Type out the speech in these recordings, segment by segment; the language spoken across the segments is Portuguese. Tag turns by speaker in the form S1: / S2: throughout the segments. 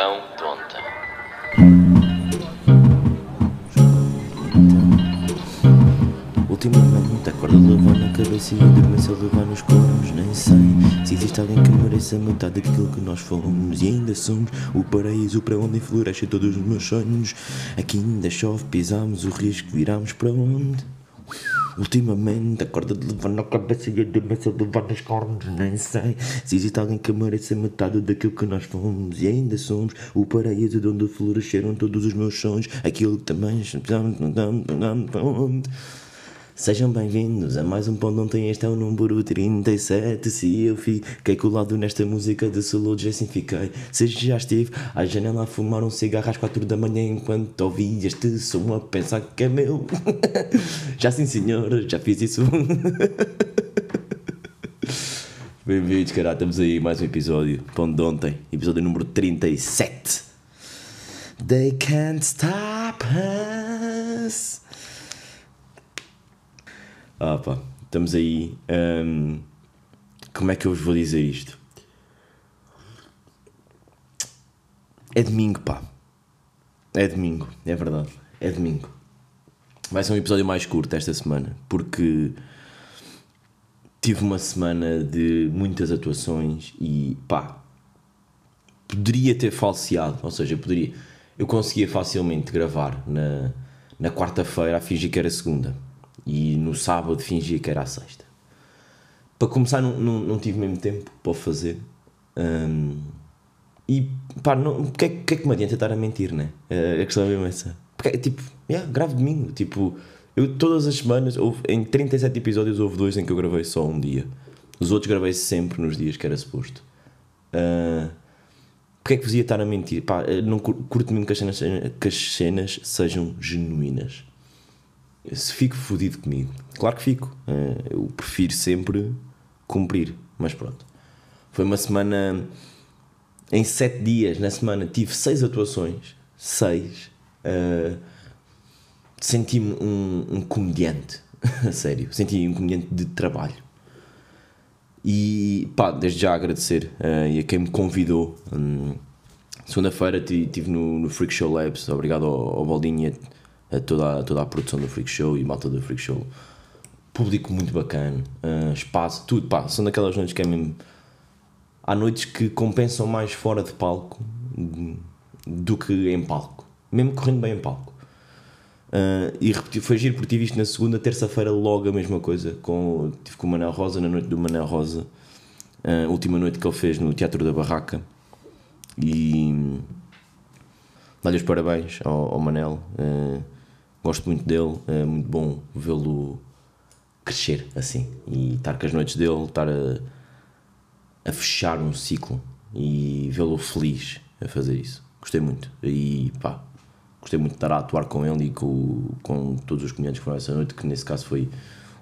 S1: Vão tonta.
S2: Ultimamente acorda a levar na cabeça e adormece a levar nos cornos Nem sei se existe alguém que mereça metade daquilo que nós fomos E ainda somos o paraíso para onde florescem todos os meus sonhos Aqui ainda chove, pisamos o risco, viramos para onde? Ultimamente acorda de levar na cabeça e adormece a levar nos cornos Nem sei. Se existe alguém que mereça metade daquilo que nós fomos E ainda somos o paraíso de onde floresceram todos os meus sonhos Aquilo que também... Sejam bem-vindos a mais um Pão Ontem, este é o número 37 Se eu fiquei colado nesta música de saúde, assim fiquei. Se já estive à janela a fumar um cigarro às 4 da manhã Enquanto ouvi este som a pensar que é meu. Já sim senhor, já fiz isso. Bem-vindos, caralho, estamos aí, mais um episódio Pão de Ontem, episódio número 37 They can't stop us ah pá, estamos aí. hum, como é que eu vos vou dizer isto? É domingo, pá. É domingo, é verdade. É domingo. Vai ser um episódio mais curto esta semana, porque tive uma semana de muitas atuações e pá, poderia ter falseado, ou seja, poderia, eu conseguia facilmente gravar na, na quarta-feira a fingir que era segunda e no sábado fingia que era a sexta. Para começar, não, não, não tive mesmo tempo para fazer. Hum, e pá, o que, é, que é que me adianta estar a mentir, né? A questão é mesmo essa. Porque, tipo, yeah, grave domingo. Tipo, eu todas as semanas, houve, em 37 episódios, houve dois em que eu gravei só um dia. Os outros gravei sempre nos dias que era suposto. Uh, porque é que vos ia estar a mentir? Pá, não curto mesmo que as cenas, que as cenas sejam genuínas se fico fodido comigo. Claro que fico. Eh, eu prefiro sempre cumprir. Mas pronto. Foi uma semana. Em sete dias, na semana, tive seis atuações. Seis. Uh, Senti-me um, um comediante. A sério. Senti um comediante de trabalho. E pá, desde já agradecer uh, e a quem me convidou. Um, Segunda-feira estive no, no Freak Show Labs. Obrigado ao, ao Baldinho a toda, a, toda a produção do Freak Show e malta do Freak Show. Público muito bacana, uh, espaço, tudo, pá, são daquelas noites que é mesmo. Há noites que compensam mais fora de palco do que em palco, mesmo correndo bem em palco. Uh, e repeti, foi giro porque tive isto na segunda, terça-feira, logo a mesma coisa. Com, tive com o Manel Rosa na noite do Manel Rosa, uh, última noite que ele fez no Teatro da Barraca. E dá-lhe os parabéns ao, ao Manel. Uh, gosto muito dele, é muito bom vê-lo crescer assim e estar com as noites dele, estar a, a fechar um ciclo e vê-lo feliz a fazer isso. Gostei muito e pá, gostei muito de estar a atuar com ele e com, com todos os comediantes que foram essa noite, que nesse caso foi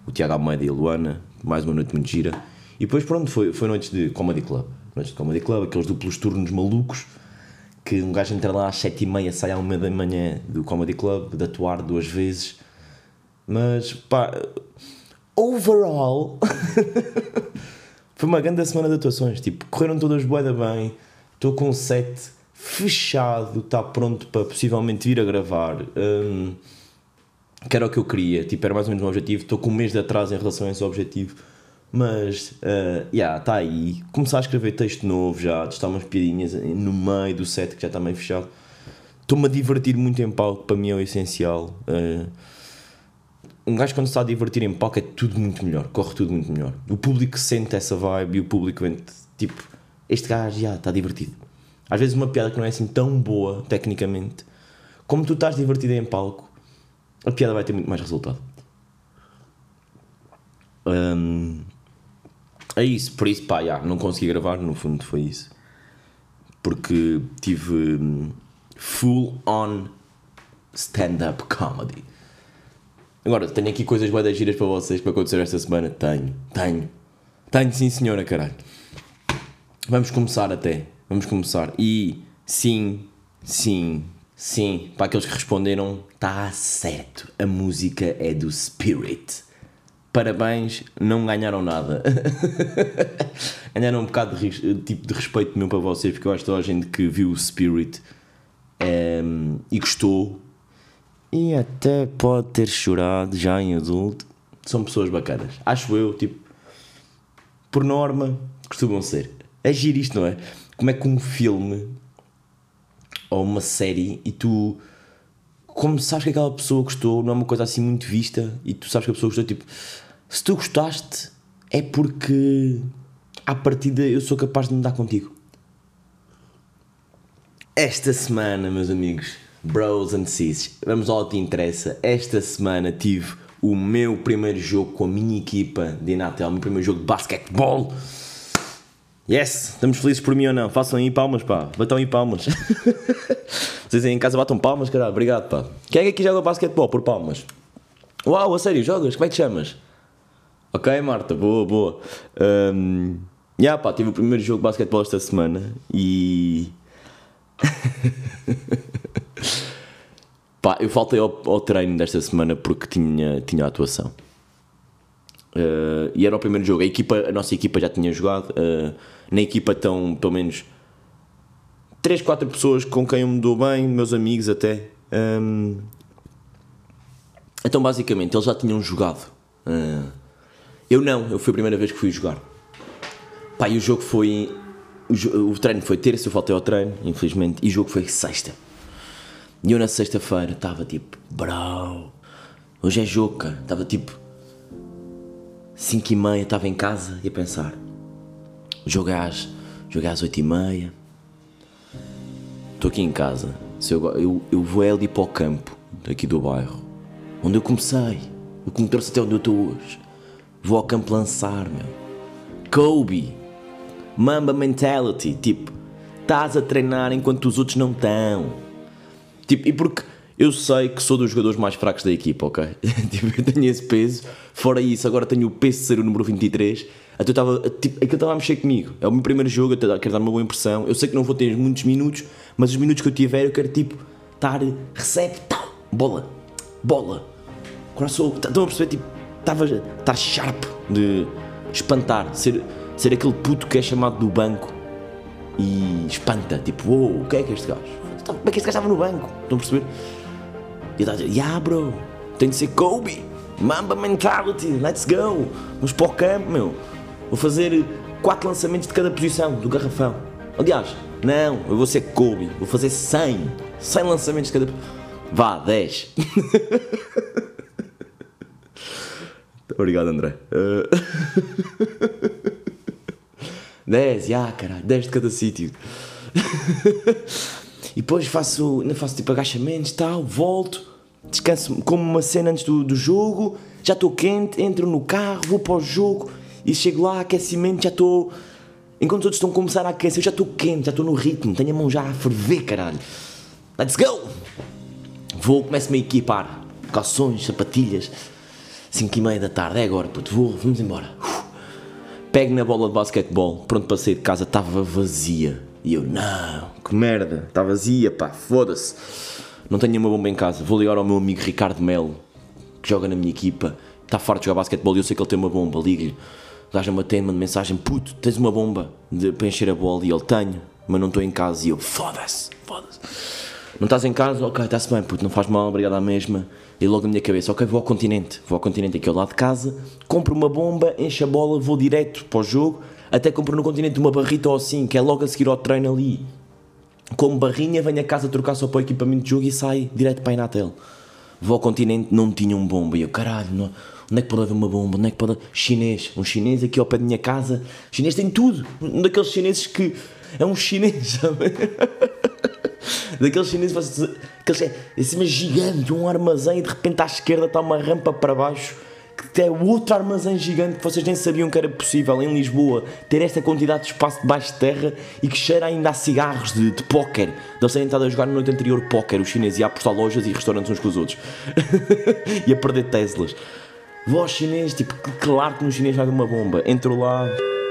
S2: o Tiago Almeida e a Luana, mais uma noite muito gira. E depois pronto, foi, foi noites de Comedy Club. Noites de Comedy Club, aqueles duplos turnos malucos que um gajo entra lá às sete e meia, sai à uma da manhã do Comedy Club, de atuar duas vezes. Mas, pá, overall, foi uma grande semana de atuações. Tipo, correram todas boeda bem, estou com um set fechado, está pronto para possivelmente vir a gravar. Um, que era o que eu queria, tipo, era mais ou menos um objetivo. Estou com um mês de atraso em relação a esse objetivo mas, uh, yeah, está aí. Começar a escrever texto novo já, testar umas piadinhas no meio do set que já está meio fechado. Estou-me a divertir muito em palco, para mim é o essencial. Uh, um gajo quando está a divertir em palco é tudo muito melhor, corre tudo muito melhor. O público sente essa vibe e o público vem tipo, este gajo já está divertido. Às vezes uma piada que não é assim tão boa, tecnicamente, como tu estás divertido em palco, a piada vai ter muito mais resultado. Um, é isso, por isso, pá, yeah, não consegui gravar, no fundo foi isso. Porque tive um, full on stand-up comedy. Agora, tenho aqui coisas boas giras para vocês para acontecer esta semana. Tenho, tenho. Tenho, sim, senhora, caralho. Vamos começar até. Vamos começar. E sim, sim, sim. Para aqueles que responderam, está certo. A música é do Spirit parabéns, não ganharam nada. ganharam um bocado de, tipo de respeito meu para vocês, porque eu acho que toda a gente que viu o Spirit um, e gostou e até pode ter chorado já em adulto, são pessoas bacanas. Acho eu, tipo, por norma, costumam ser. É giro isto, não é? Como é que um filme ou uma série e tu como sabes que aquela pessoa gostou, não é uma coisa assim muito vista e tu sabes que a pessoa gostou, tipo, se tu gostaste é porque à partida eu sou capaz de mudar contigo. Esta semana, meus amigos, bros and sis, vamos ao que interessa. Esta semana tive o meu primeiro jogo com a minha equipa de Inatel, o meu primeiro jogo de basquetebol. Yes! Estamos felizes por mim ou não? Façam aí palmas, pá. Batam aí palmas. Vocês aí em casa batam palmas, caralho. Obrigado, pá. Quem é que aqui joga basquetebol por palmas? Uau, a sério, jogas? Como é que te chamas? Ok, Marta, boa, boa. Um, yeah, pá, tive o primeiro jogo de basquetebol esta semana e. pá, eu faltei ao, ao, treino desta semana porque tinha, tinha atuação. Uh, e era o primeiro jogo. A, equipa, a nossa equipa já tinha jogado. Uh, na equipa estão pelo menos 3, 4 pessoas com quem eu me dou bem, meus amigos até. Um, então basicamente eles já tinham jogado. Uh, eu não, eu fui a primeira vez que fui jogar. Pá, e o jogo foi. O, o treino foi terça, eu faltei ao treino, infelizmente, e o jogo foi sexta. E eu na sexta-feira estava tipo, bro, hoje é jogo, cara. Estava tipo 5 e meia, estava em casa e a pensar, jogo é às, jogo é às 8 e meia, estou aqui em casa, se eu, eu, eu vou ali para o campo daqui do bairro, onde eu comecei, o que me trouxe até onde eu estou hoje. Vou ao campo lançar, meu. Kobe, Mamba Mentality, tipo, estás a treinar enquanto os outros não estão. Tipo, e porque eu sei que sou dos jogadores mais fracos da equipa, ok? tipo, eu tenho esse peso. Fora isso, agora tenho o peso de ser o número 23. Então estava, tipo, aquilo estava a mexer comigo. É o meu primeiro jogo, eu quero dar uma boa impressão. Eu sei que não vou ter muitos minutos, mas os minutos que eu tiver, eu quero tipo, estar, recebe, tal, bola, bola. Coração, estão a perceber, tipo, estava, estar sharp de espantar, ser, ser aquele puto que é chamado do banco e espanta, tipo, oh, o que é que este gajo? Como é que este gajo estava no banco? Estão a perceber? E ele está a dizer, yeah bro, tem de ser Kobe, Mamba mentality, let's go, vamos para o campo, meu. Vou fazer quatro lançamentos de cada posição do garrafão. Aliás, não, eu vou ser Kobe, vou fazer 100, 100 lançamentos de cada. Vá, 10. Obrigado, André. Uh... 10, já, caralho, 10 de cada sítio. E depois faço, faço tipo agachamentos tal, volto, descanso como uma cena antes do, do jogo, já estou quente, entro no carro, vou para o jogo e chego lá, aquecimento, já estou. Enquanto os outros estão a começar a aquecer, eu já estou quente, já estou no ritmo, tenho a mão já a ferver, caralho. Let's go! Vou, começo-me a equipar. Calções, sapatilhas. 5 e meia da tarde, é agora, puto, vou, vamos embora. Pego na bola de basquetebol, pronto para sair de casa, estava vazia. E eu, não, que merda, está vazia, pá, foda-se. Não tenho uma bomba em casa. Vou ligar ao meu amigo Ricardo Melo, que joga na minha equipa, está farto de jogar basquetebol e eu sei que ele tem uma bomba. Ligo-lhe, gajo me atende, manda mensagem: puto, tens uma bomba de, para encher a bola? E ele: tenho, mas não estou em casa. E eu: foda-se, foda-se. Não estás em casa? Ok, está-se bem, puto, não faz mal, obrigado à mesma. E logo na minha cabeça, ok, vou ao continente, vou ao continente aqui ao lado de casa, compro uma bomba, encho a bola, vou direto para o jogo, até compro no continente uma barrita ou assim, que é logo a seguir ao treino ali. Como barrinha, venho a casa trocar só para o equipamento de jogo e sai direto para a Inatel. Vou ao continente, não tinha um bomba. E eu, caralho, não, onde é que pode haver uma bomba? Onde é que pode Chinês. Um chinês aqui ao pé da minha casa. Chinês tem tudo. Um daqueles chineses que. É um chinês, sabe? Daqueles chineses, aqueles, é, assim, gigante, um armazém e de repente à esquerda está uma rampa para baixo que é outro armazém gigante que vocês nem sabiam que era possível em Lisboa ter esta quantidade de espaço debaixo de terra e que cheira ainda a cigarros de, de póquer. Eles têm estado a jogar na noite anterior póquer, os chineses, e a apostar lojas e restaurantes uns com os outros. e a perder Teslas. Aos chineses, tipo, claro que no chinês vai uma bomba. Entro lá,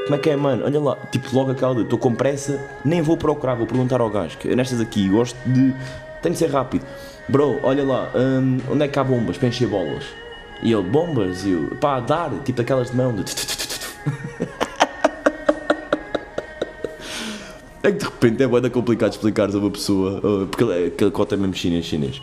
S2: como é que é, mano? Olha lá, tipo, logo aquela de estou com pressa, nem vou procurar, vou perguntar ao gajo. Que nestas aqui gosto de. tem de ser rápido. Bro, olha lá, hum, onde é que há bombas para encher bolas? E ele, bombas, e eu, pá, dar, tipo aquelas de mão. De... É que de repente é bem complicado explicares a uma pessoa, uh, porque ele, aquele cota é mesmo chinês, chinês.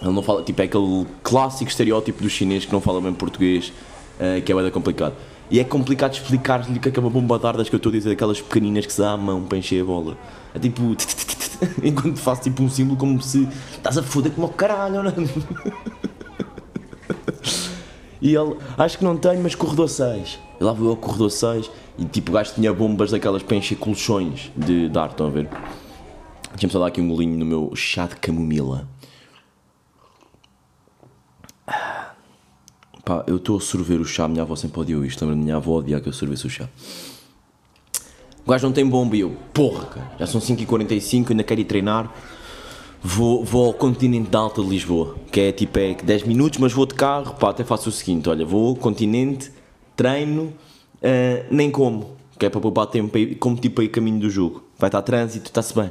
S2: Ele não fala, tipo, é aquele clássico estereótipo do chinês que não fala bem português, uh, que é bem complicado. E é complicado explicar-lhe que que é bomba dardas que eu estou a dizer, aquelas pequeninas que se dá à mão para encher a bola. É tipo. Enquanto faço tipo um símbolo como se estás a foder como o caralho, não é? E ele, acho que não tenho, mas corredor 6. E lá vou eu corredor 6 e tipo o gajo tinha bombas daquelas para encher colchões de dar, estão a ver? Deixa-me só dar aqui um golinho no meu chá de camomila. Pá, eu estou a sorver o chá, minha avó sempre odiou isto, lembra? Minha avó odiava que eu sorvesse o chá. O gajo não tem bomba e eu, porra, cara, já são 5h45, ainda quero ir treinar. Vou, vou ao continente da Alta de Lisboa, que é tipo é 10 minutos, mas vou de carro, pá, até faço o seguinte, olha, vou ao continente, treino, uh, nem como, que é para poupar tempo, como tipo aí caminho do jogo. Vai estar trânsito, está-se bem.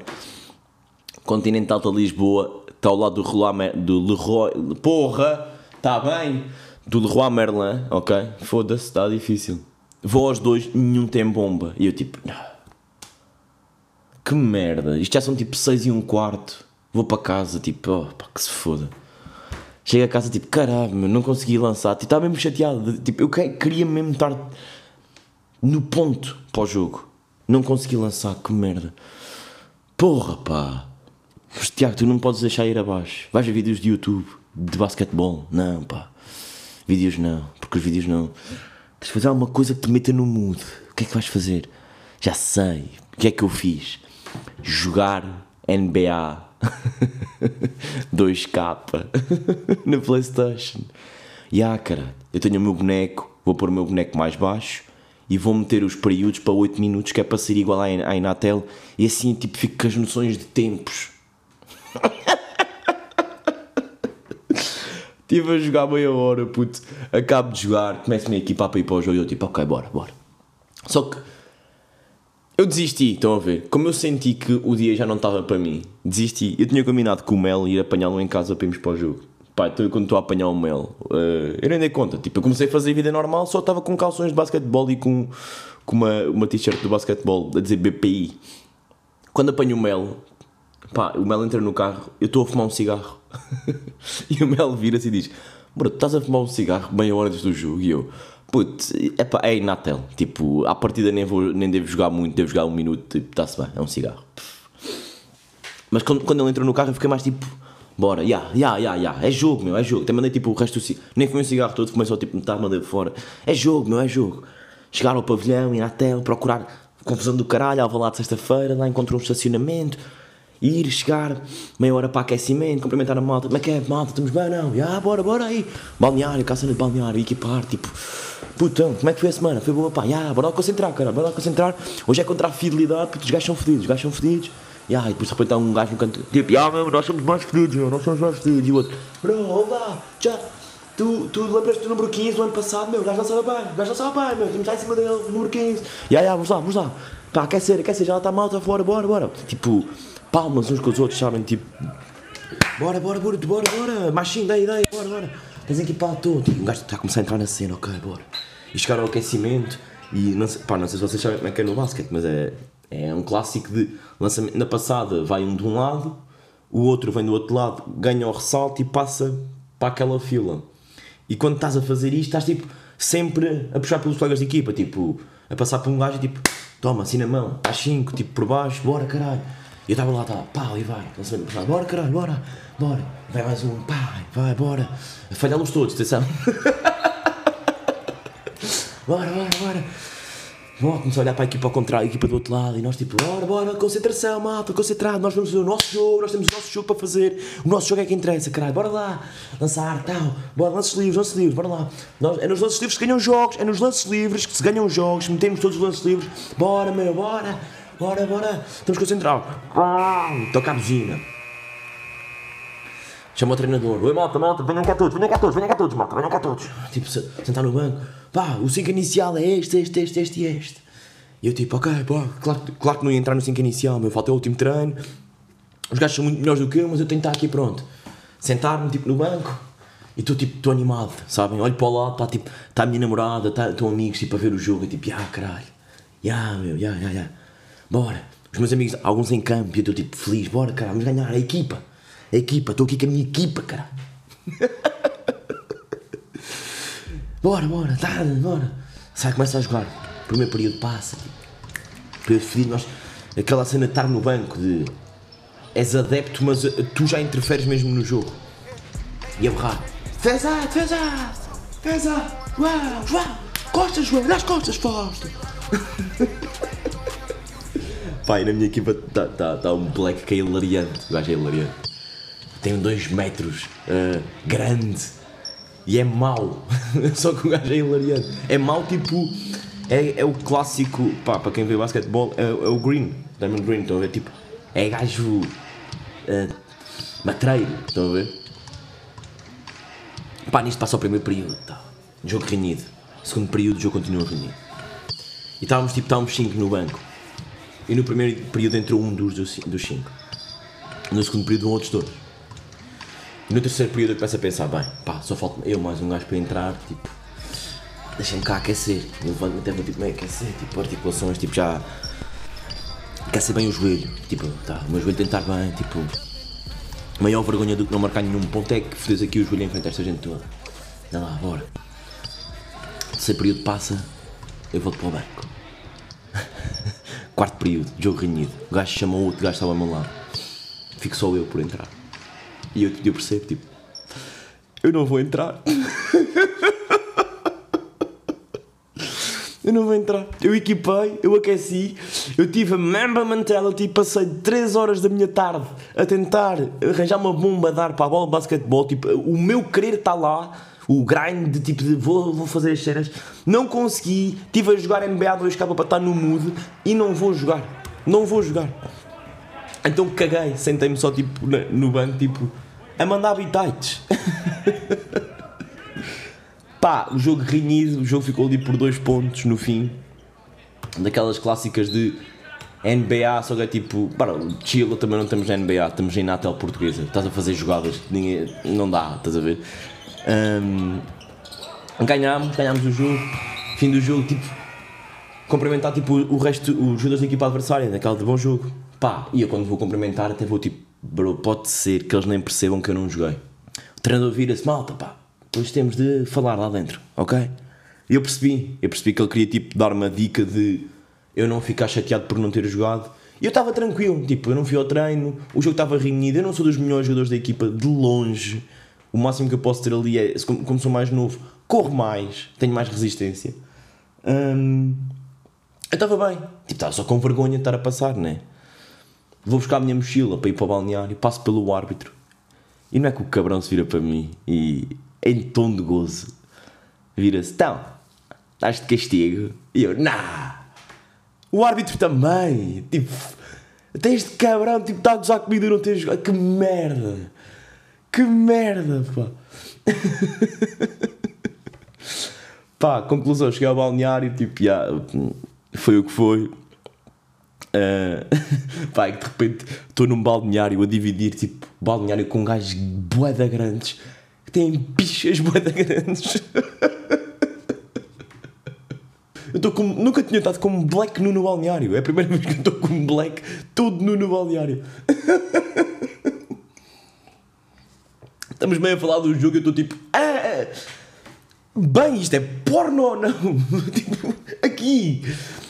S2: Continente da Alta de Lisboa, está ao lado do, Leroy, do Leroy, porra, está bem, do Leroy Merlin, ok? Foda-se, está difícil. Vou aos dois, nenhum tem bomba. E eu tipo, que merda, isto já são tipo 6 e um quarto Vou para casa, tipo, oh, pá, que se foda. Chego a casa, tipo, caralho, não consegui lançar. Tipo, estava mesmo chateado. Tipo, eu queria mesmo estar no ponto para o jogo. Não consegui lançar, que merda. Porra, pá. Mas, Tiago, tu não podes deixar ir abaixo. Vais ver vídeos de YouTube de basquetebol. Não, pá. Vídeos não, porque os vídeos não. Tens de fazer alguma coisa que te meta no mood. O que é que vais fazer? Já sei. O que é que eu fiz? Jogar NBA 2K na Playstation. E ah, cara, eu tenho o meu boneco, vou pôr o meu boneco mais baixo e vou meter os períodos para 8 minutos, que é para ser igual à Inatel, e assim tipo fico com as noções de tempos. Estive a jogar meia hora, puto. Acabo de jogar, começo a minha equipa para ir para o jogo e eu tipo, ok, bora, bora. Só que eu desisti, estão a ver? Como eu senti que o dia já não estava para mim, desisti. Eu tinha combinado com o Mel ir apanhá-lo em casa para irmos para o jogo. Pá, então quando estou a apanhar o Mel, uh, eu nem dei conta. Tipo, eu comecei a fazer vida normal, só estava com calções de basquetebol e com, com uma, uma t-shirt do basquetebol a dizer BPI. Quando apanho o Mel, pá, o Mel entra no carro, eu estou a fumar um cigarro. e o Mel vira-se e diz: Bro, estás a fumar um cigarro meia hora antes do jogo? E eu, Putz, epá, é Inatel. Tipo, à partida nem, vou, nem devo jogar muito, devo jogar um minuto, tipo, está-se bem, é um cigarro. Mas quando, quando ele entrou no carro eu fiquei mais tipo, bora, ya, ya, ya, ya, é jogo, meu, é jogo. Até mandei tipo o resto do cigarro, nem foi um cigarro todo, fumei só tipo metade, mandei fora. É jogo, meu, é jogo. Chegar ao pavilhão, Inatel, procurar confusão do caralho, ao lá de sexta-feira, lá encontrou um estacionamento ir, chegar, meia hora para aquecimento, cumprimentar a malta, como é que é, malta, estamos bem, não? Ah, bora, bora aí, balneário, caça de balneário, equipar, tipo, putão, como é que foi a semana? Foi boa, pá, ah, bora lá concentrar, cara, bora lá concentrar, hoje é contra a fidelidade, porque os gajos são fedidos, os gajos são fedidos, e depois de repente há um gajo no canto, tipo, ah, meu, nós somos mais fedidos, meu, nós somos mais fedidos, e o outro, bro, olá, já, Tu, tu lembras-te do número 15 do ano passado, meu, o gajo não sabe bem, o gajo não sabe bem, meu, temos lá em cima dele, número 15. E aí, vamos lá, vamos lá. Pá, aquecer, aquecer, já está malta fora, bora, bora. Tipo, palmas uns com os outros, sabem? Tipo, bora, bora, bora, bora, bora, machinho, dá ideia, bora, bora. Tens equipado todo. Tipo, um gajo está a começar a entrar na cena, ok, bora. E chegar ao aquecimento e não sei, pá, não sei se vocês sabem como é que é no basquete, mas é, é um clássico de lançamento. Na passada vai um de um lado, o outro vem do outro lado, ganha o ressalto e passa para aquela fila. E quando estás a fazer isto, estás tipo sempre a puxar pelos colegas de equipa, tipo, a passar por um gajo e tipo, toma, assim na mão, às 5, tipo por baixo, bora caralho. E eu estava lá, estava, pá, e vai, bora caralho, bora, bora, vai mais um, pá, vai, bora. Falhá-los todos, atenção. bora, bora, bora. Bom, começou a olhar para a equipa ao contrário, a equipa do outro lado, e nós tipo, bora, bora, concentração, malta, concentrado, nós vamos fazer o nosso jogo, nós temos o nosso jogo para fazer, o nosso jogo é que interessa, caralho, bora lá, lançar, tal, bora, lances livres, lances livres, bora lá. Nós, é nos lances livres que se ganham jogos, é nos lances livres que se ganham jogos, metemos todos os lances livres, bora, meu, bora. Bora, bora, estamos concentrados. Toca a buzina. Chama o treinador. Oi, malta, malta, venham cá todos, venham cá todos, venham cá todos, malta, venham cá todos. Tipo, sentar no banco. Pá, o 5 inicial é este, este, este, este e este. E eu tipo, ok, pá, claro, claro que não ia entrar no 5 inicial, meu, falta o último treino. Os gajos são muito melhores do que eu, mas eu tenho que estar aqui pronto. Sentar-me, tipo, no banco. E estou tipo, estou animado, sabem? Olho para o lado, está tipo, está a minha namorada, tá, estão amigos tipo a ver o jogo, e tipo, ah caralho, ya meu, ya, ya, ya, bora. Os meus amigos, alguns em campo, e eu estou tipo feliz, bora caralho, vamos ganhar, a equipa, a equipa, estou aqui com a minha equipa, caralho. bora, bora, tá, bora. Sai, começa a jogar. Primeiro período passa, tipo, período fedido, nós, aquela cena de estar no banco, de és adepto, mas uh, tu já interferes mesmo no jogo. E a berrar. Defesa, defesa, defesa, uau, uau, costas, João, nas costas, Fausto. Pai, na minha equipa está tá, tá um black que é hilariante, o gajo é hilariante. Tem dois metros, uh, grande, e é mau. Só que o gajo é hilariante. É mau tipo, é, é o clássico, pá, para quem vê basquetebol, é, é o green, Diamond Green, estão a ver, tipo, é gajo uh, matreiro, estão a ver? Pá, nisto passa o primeiro período, tá. jogo renhido. Segundo período, o jogo continua renhido. E estávamos tipo, estávamos 5 no banco. E no primeiro período entrou um dos 5. Dos cinco. No segundo período, um outros dois. E no terceiro período, eu começo a pensar: bem, pá, só falta eu mais um gajo para entrar, tipo, deixa-me cá aquecer. Eu levanto-me até tipo, meio aquecer, tipo, articulações, tipo, já. aquecer bem o joelho. Tipo, tá, o meu joelho estar bem, tipo Maior vergonha do que não marcar nenhum ponto é que fodes aqui o joelho em frente a esta gente toda. Dá lá, bora. Se o período passa, eu volto para o banco. Quarto período, jogo renhido. O gajo chama o outro gajo estava ao meu lado. Fico só eu por entrar. E eu, eu percebo, tipo, eu não vou entrar. Eu não vou entrar. Eu equipei, eu aqueci, eu tive a member mentality, passei 3 horas da minha tarde a tentar arranjar uma bomba a dar para a bola de basquetebol. Tipo, o meu querer está lá, o grind de tipo de vou, vou fazer as cenas. Não consegui, estive a jogar NBA 2K para estar no mood e não vou jogar. Não vou jogar. Então caguei, sentei-me só tipo no banco, tipo, a mandar habitats. Pá, o jogo renhido, o jogo ficou ali por dois pontos no fim. Daquelas clássicas de NBA, só que é tipo, para, Chile também não estamos na NBA, estamos em Natal portuguesa. Estás a fazer jogadas, ninguém, não dá, estás a ver? Um, ganhámos, ganhámos o jogo, fim do jogo, tipo, cumprimentar tipo, o resto, os jogadores da equipa adversária, daquela de bom jogo. Pá, e eu quando vou cumprimentar até vou tipo, bro, pode ser que eles nem percebam que eu não joguei. O treinador vira-se, malta, pá, depois temos de falar lá dentro, ok? E eu percebi, eu percebi que ele queria tipo dar uma dica de eu não ficar chateado por não ter jogado. E eu estava tranquilo, tipo, eu não fui ao treino, o jogo estava reunido, eu não sou dos melhores jogadores da equipa, de longe. O máximo que eu posso ter ali é, como sou mais novo, corro mais, tenho mais resistência. Hum, eu estava bem, tipo, estava só com vergonha de estar a passar, né? Vou buscar a minha mochila para ir para o balneário, passo pelo árbitro. E não é que o cabrão se vira para mim e em tom de gozo, vira-se: Então, estás de castigo? E eu: Nah! O árbitro também! Tipo, tens de cabrão, tipo, está a gozar comigo e não tens jogado. Que merda! Que merda, pá! pá, conclusão, cheguei ao balneário, tipo, já, foi o que foi. Uh, pá, de repente estou num balneário a dividir, tipo, balneário com gajos boeda grandes que têm bichas boeda grandes. Eu estou com. Nunca tinha estado com um black nu no balneário. É a primeira vez que estou com um black todo nu no balneário. Estamos meio a falar do jogo e eu estou tipo. Ah, bem, isto é porno ou não? tipo, aqui.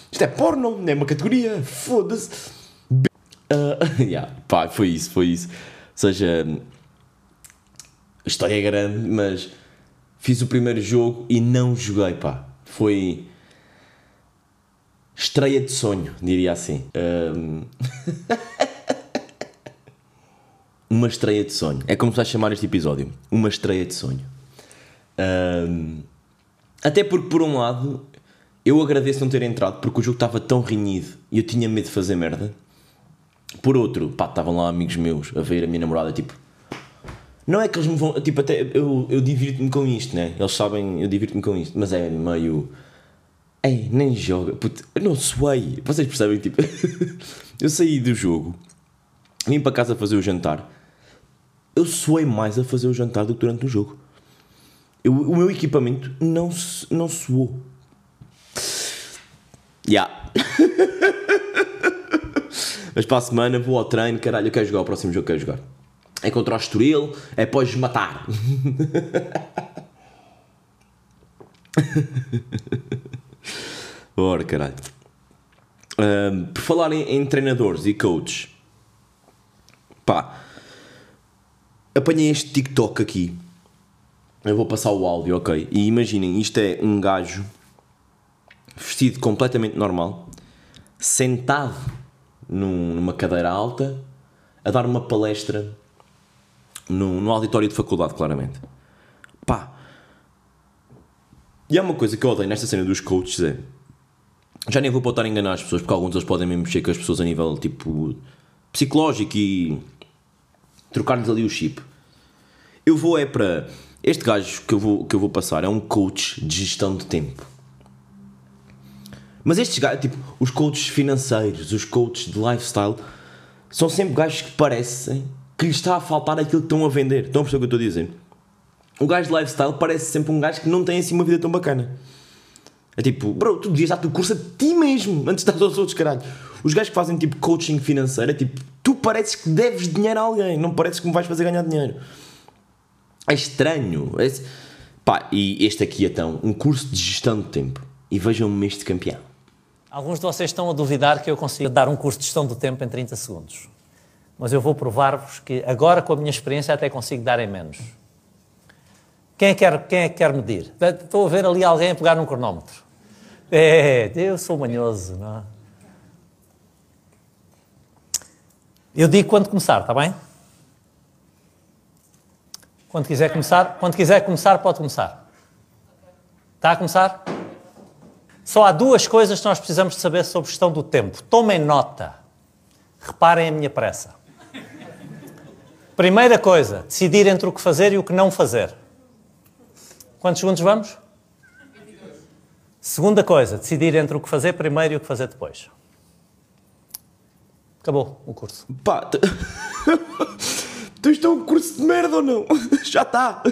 S2: Isto é porno, não é uma categoria. Foda-se. Uh, yeah, pá, foi isso, foi isso. Ou seja, história é grande, mas fiz o primeiro jogo e não joguei, pá. Foi estreia de sonho, diria assim. Um... uma estreia de sonho. É como se vais chamar este episódio. Uma estreia de sonho. Um... Até porque, por um lado, eu agradeço não ter entrado porque o jogo estava tão renhido e eu tinha medo de fazer merda. Por outro, pá, estavam lá amigos meus a ver a minha namorada, tipo, não é que eles me vão. Tipo, até eu, eu divirto-me com isto, né? Eles sabem, eu divirto-me com isto, mas é meio. Ei, nem joga. Puto, eu não suei. Vocês percebem? Tipo, eu saí do jogo, vim para casa fazer o jantar. Eu suei mais a fazer o jantar do que durante o jogo. eu, o meu equipamento não, não soou. Ya. Yeah. Mas para a semana vou ao treino, caralho, eu quero jogar o próximo jogo que quero jogar. É contra o Estoril, é após matar. Ora, caralho. Um, por falar em, em, treinadores e coaches, pá, apanhei este TikTok aqui. Eu vou passar o áudio, ok? E imaginem, isto é um gajo vestido completamente normal, sentado num, numa cadeira alta, a dar uma palestra no, no auditório de faculdade, claramente. Pá. E há uma coisa que eu odeio nesta cena dos coaches é. Já nem vou estar a enganar as pessoas, porque alguns deles podem mesmo mexer com as pessoas a nível tipo psicológico e trocar-lhes ali o chip. Eu vou é para. Este gajo que eu, vou, que eu vou passar é um coach de gestão de tempo. Mas estes gajos, tipo, os coaches financeiros, os coaches de lifestyle, são sempre gajos que parecem que lhes está a faltar aquilo que estão a vender. Estão a perceber o que eu estou a dizer? O gajo de lifestyle parece sempre um gajo que não tem assim uma vida tão bacana. É tipo, bro, tu devias dar o curso a ti mesmo antes de dar aos outros, caralho. Os gajos que fazem tipo coaching financeiro é tipo, tu pareces que deves dinheiro a alguém, não pareces que me vais fazer ganhar dinheiro. É estranho. É... Pá, e este aqui então, um curso de gestão de tempo. E vejam-me este campeão.
S1: Alguns de vocês estão a duvidar que eu consiga dar um curso de gestão do tempo em 30 segundos. Mas eu vou provar-vos que agora, com a minha experiência, até consigo dar em menos. Quem é que quer, quem é que quer medir? Estou a ver ali alguém a pegar num cronómetro. É, eu sou manhoso, não é? Eu digo quando começar, está bem? Quando quiser começar, quando quiser começar, pode começar. Está a começar? Só há duas coisas que nós precisamos de saber sobre gestão do tempo. Tomem nota. Reparem a minha pressa. Primeira coisa, decidir entre o que fazer e o que não fazer. Quantos segundos vamos? Segunda coisa, decidir entre o que fazer primeiro e o que fazer depois. Acabou o curso.
S2: Pá, tu isto é um curso de merda ou não? Já está.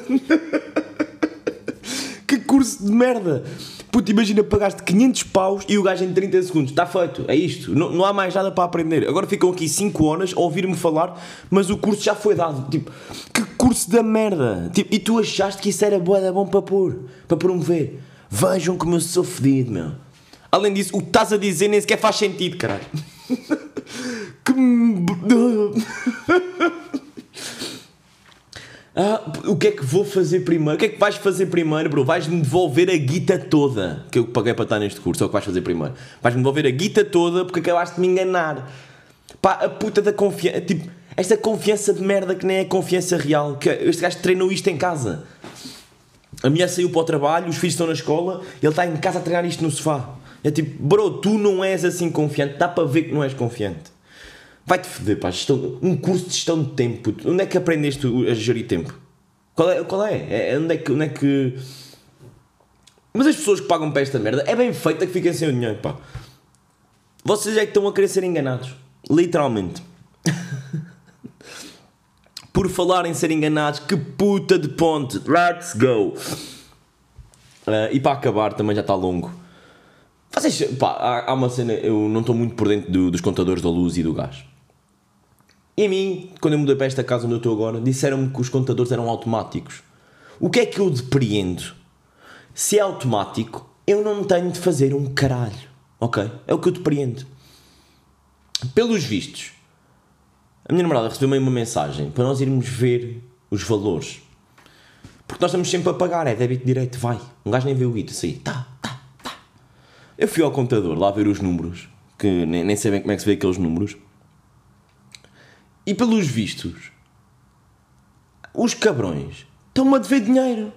S2: que curso de merda. Puta, imagina, pagaste 500 paus e o gajo em 30 segundos. Está feito, é isto. Não, não há mais nada para aprender. Agora ficam aqui 5 horas a ouvir-me falar, mas o curso já foi dado. Tipo, que curso da merda. Tipo, e tu achaste que isso era boa, bom para pôr, para promover. Vejam como eu sou fedido, meu. Além disso, o que estás a dizer nem sequer faz sentido, caralho. Ah, o que é que vou fazer primeiro? O que é que vais fazer primeiro, bro? Vais-me devolver a guita toda que eu paguei para estar neste curso. É o que vais fazer primeiro. Vais-me devolver a guita toda porque acabaste de me enganar. Pá, a puta da confiança. Tipo, esta confiança de merda que nem é confiança real. Que este gajo treinou isto em casa. A mulher saiu para o trabalho, os filhos estão na escola ele está em casa a treinar isto no sofá. É tipo, bro, tu não és assim confiante. Dá para ver que não és confiante. Vai-te foder, pá. Gestão, um curso de gestão de tempo. Onde é que aprendeste a gerir tempo? Qual é? Qual é? é onde, é que, onde é que. Mas as pessoas que pagam para esta merda é bem feita que fiquem sem o dinheiro, pá. Vocês é que estão a querer ser enganados. Literalmente. Por falar em ser enganados, que puta de ponte. Let's go. Uh, e para acabar, também já está longo. Vocês, pá, há, há uma cena, eu não estou muito por dentro do, dos contadores da luz e do gás. E a mim, quando eu mudei para esta casa onde eu estou agora, disseram-me que os contadores eram automáticos. O que é que eu depreendo? Se é automático, eu não tenho de fazer um caralho. Ok? É o que eu depreendo. Pelos vistos, a minha namorada recebeu-me uma mensagem para nós irmos ver os valores. Porque nós estamos sempre a pagar, é débito direito, vai. Um gajo nem vê o guito, assim, tá. Eu fui ao computador lá ver os números, que nem, nem sei bem como é que se vê aqueles números. E pelos vistos, os cabrões estão-me a dever dinheiro.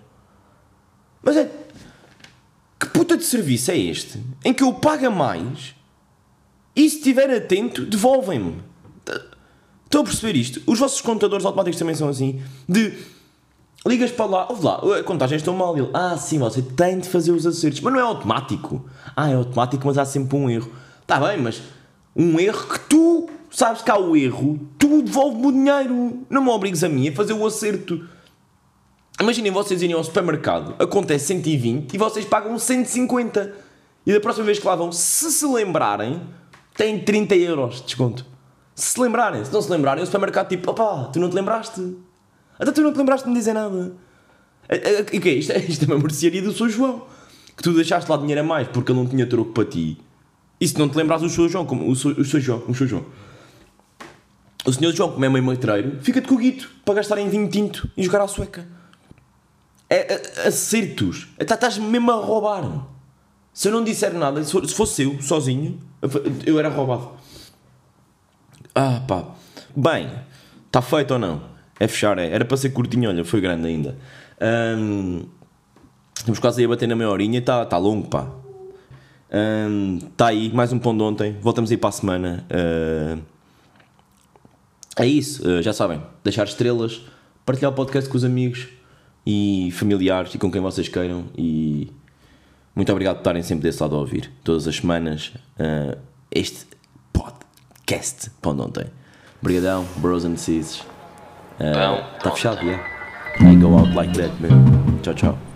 S2: Mas é. Que puta de serviço é este? Em que eu pago mais e se estiver atento, devolvem-me. Estão a perceber isto? Os vossos contadores automáticos também são assim. De ligas para lá, ouve lá, a contagem estão mal. Ele, ah, sim, você tem de fazer os acertos, mas não é automático. Ah, é automático, mas há sempre um erro. Está bem, mas um erro que tu sabes que há o erro, tu devolve-me o dinheiro. Não me obrigues a mim a fazer o acerto. Imaginem vocês irem ao supermercado, acontece 120 e vocês pagam 150. E da próxima vez que lá vão, se se lembrarem, têm 30 euros de desconto. Se se lembrarem, se não se lembrarem, o supermercado tipo, opá, tu não te lembraste? Até tu não te lembraste de me dizer nada. O que é isto? Isto é uma mercearia do Sr. João. Que tu deixaste lá dinheiro a mais porque ele não tinha troco para ti. E se não te lembras o Sr. João, como o Sr. João, o Sr. João. O Sr. João, como é meio matreiro, fica-te com o guito para gastar em vinho tinto e jogar à sueca. É, acertos. Estás mesmo a roubar. Se eu não disser nada, se fosse eu, sozinho, eu era roubado. Ah, pá. Bem, está feito ou não? É fechar, é. Era para ser curtinho, olha, foi grande ainda. Um, estamos quase aí a bater na meia horinha está tá longo, pá. Está um, aí, mais um pão de ontem. Voltamos aí para a semana. Uh, é isso, uh, já sabem. Deixar estrelas, partilhar o podcast com os amigos e familiares e com quem vocês queiram. E muito obrigado por estarem sempre desse lado a ouvir, todas as semanas, uh, este podcast pão de ontem. Obrigadão, bros and sis. Está uh, fechado, yeah. I go out like that, man. Tchau, tchau.